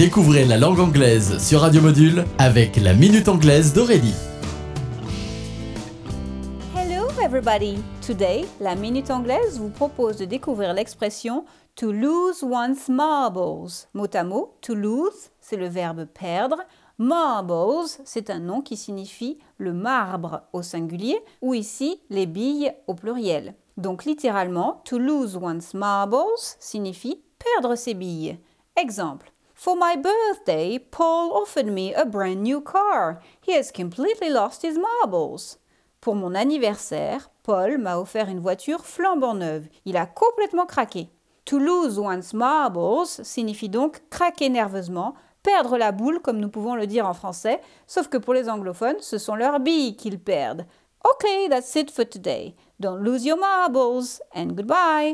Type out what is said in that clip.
Découvrez la langue anglaise sur Radio Module avec la Minute Anglaise d'Aurélie. Hello everybody! Today, la Minute Anglaise vous propose de découvrir l'expression to lose one's marbles. Mot à mot, to lose, c'est le verbe perdre. Marbles, c'est un nom qui signifie le marbre au singulier ou ici les billes au pluriel. Donc littéralement, to lose one's marbles signifie perdre ses billes. Exemple. For my birthday, Paul offered me a brand new car. He has completely lost his marbles. Pour mon anniversaire, Paul m'a offert une voiture flambant neuve. Il a complètement craqué. To lose one's marbles signifie donc craquer nerveusement, perdre la boule comme nous pouvons le dire en français, sauf que pour les anglophones, ce sont leurs billes qu'ils perdent. Okay, that's it for today. Don't lose your marbles and goodbye.